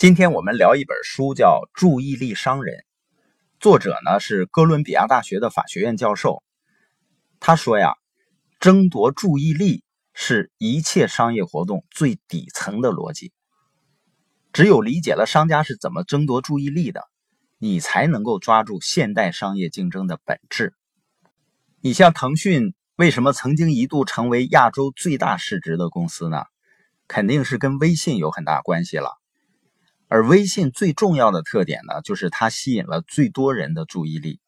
今天我们聊一本书，叫《注意力商人》，作者呢是哥伦比亚大学的法学院教授。他说呀，争夺注意力是一切商业活动最底层的逻辑。只有理解了商家是怎么争夺注意力的，你才能够抓住现代商业竞争的本质。你像腾讯，为什么曾经一度成为亚洲最大市值的公司呢？肯定是跟微信有很大关系了。而微信最重要的特点呢，就是它吸引了最多人的注意力。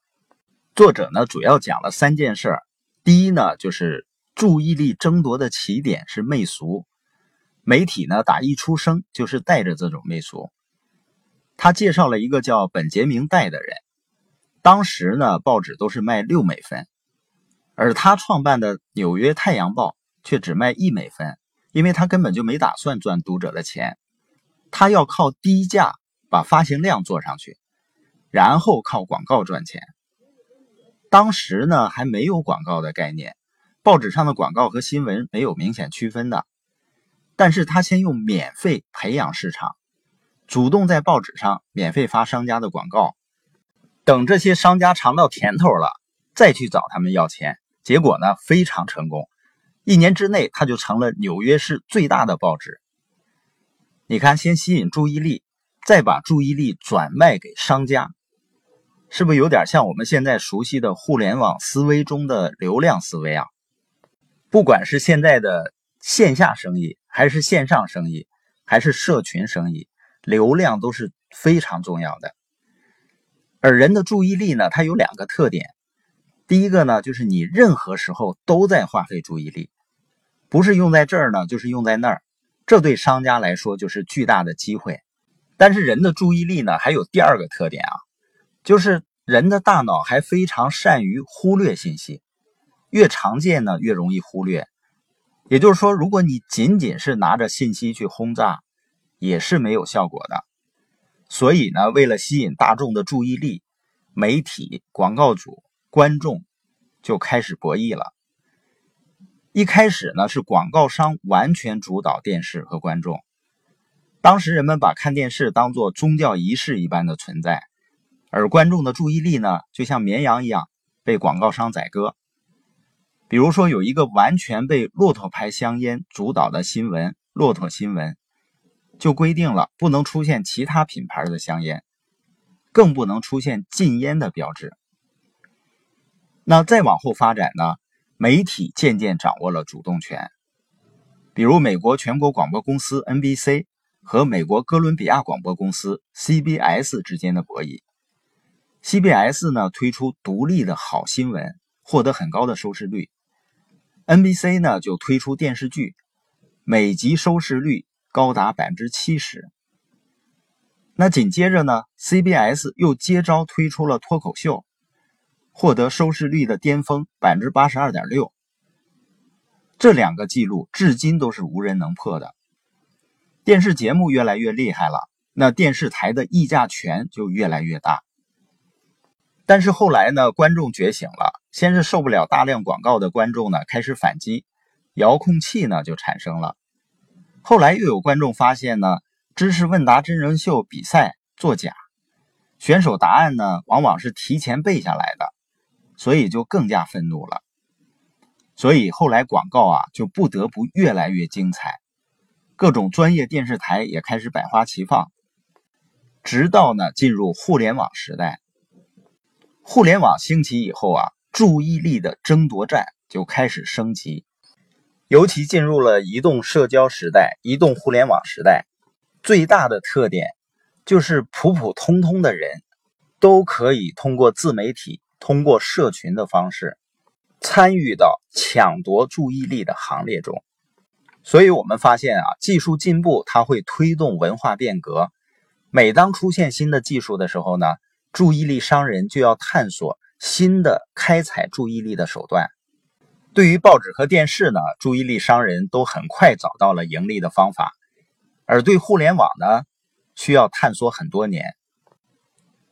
作者呢主要讲了三件事儿。第一呢，就是注意力争夺的起点是媚俗，媒体呢打一出生就是带着这种媚俗。他介绍了一个叫本杰明戴的人，当时呢报纸都是卖六美分，而他创办的《纽约太阳报》却只卖一美分，因为他根本就没打算赚读者的钱。他要靠低价把发行量做上去，然后靠广告赚钱。当时呢还没有广告的概念，报纸上的广告和新闻没有明显区分的。但是他先用免费培养市场，主动在报纸上免费发商家的广告，等这些商家尝到甜头了，再去找他们要钱。结果呢非常成功，一年之内他就成了纽约市最大的报纸。你看，先吸引注意力，再把注意力转卖给商家，是不是有点像我们现在熟悉的互联网思维中的流量思维啊？不管是现在的线下生意，还是线上生意，还是社群生意，流量都是非常重要的。而人的注意力呢，它有两个特点，第一个呢，就是你任何时候都在花费注意力，不是用在这儿呢，就是用在那儿。这对商家来说就是巨大的机会，但是人的注意力呢还有第二个特点啊，就是人的大脑还非常善于忽略信息，越常见呢越容易忽略。也就是说，如果你仅仅是拿着信息去轰炸，也是没有效果的。所以呢，为了吸引大众的注意力，媒体、广告主、观众就开始博弈了。一开始呢，是广告商完全主导电视和观众。当时人们把看电视当作宗教仪式一般的存在，而观众的注意力呢，就像绵羊一样被广告商宰割。比如说，有一个完全被骆驼牌香烟主导的新闻《骆驼新闻》，就规定了不能出现其他品牌的香烟，更不能出现禁烟的标志。那再往后发展呢？媒体渐渐掌握了主动权，比如美国全国广播公司 NBC 和美国哥伦比亚广播公司 CBS 之间的博弈。CBS 呢推出独立的好新闻，获得很高的收视率；NBC 呢就推出电视剧，每集收视率高达百分之七十。那紧接着呢，CBS 又接招推出了脱口秀。获得收视率的巅峰百分之八十二点六，这两个记录至今都是无人能破的。电视节目越来越厉害了，那电视台的议价权就越来越大。但是后来呢，观众觉醒了，先是受不了大量广告的观众呢开始反击，遥控器呢就产生了。后来又有观众发现呢，知识问答真人秀比赛作假，选手答案呢往往是提前背下来的。所以就更加愤怒了，所以后来广告啊就不得不越来越精彩，各种专业电视台也开始百花齐放，直到呢进入互联网时代。互联网兴起以后啊，注意力的争夺战就开始升级，尤其进入了移动社交时代、移动互联网时代，最大的特点就是普普通通的人都可以通过自媒体。通过社群的方式参与到抢夺注意力的行列中，所以我们发现啊，技术进步它会推动文化变革。每当出现新的技术的时候呢，注意力商人就要探索新的开采注意力的手段。对于报纸和电视呢，注意力商人都很快找到了盈利的方法，而对互联网呢，需要探索很多年，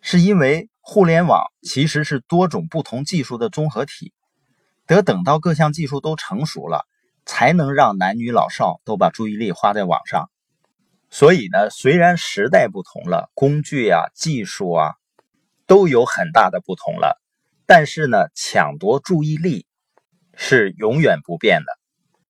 是因为。互联网其实是多种不同技术的综合体得等到各项技术都成熟了才能让男女老少都把注意力花在网上。所以呢虽然时代不同了工具啊技术啊都有很大的不同了但是呢抢夺注意力是永远不变的。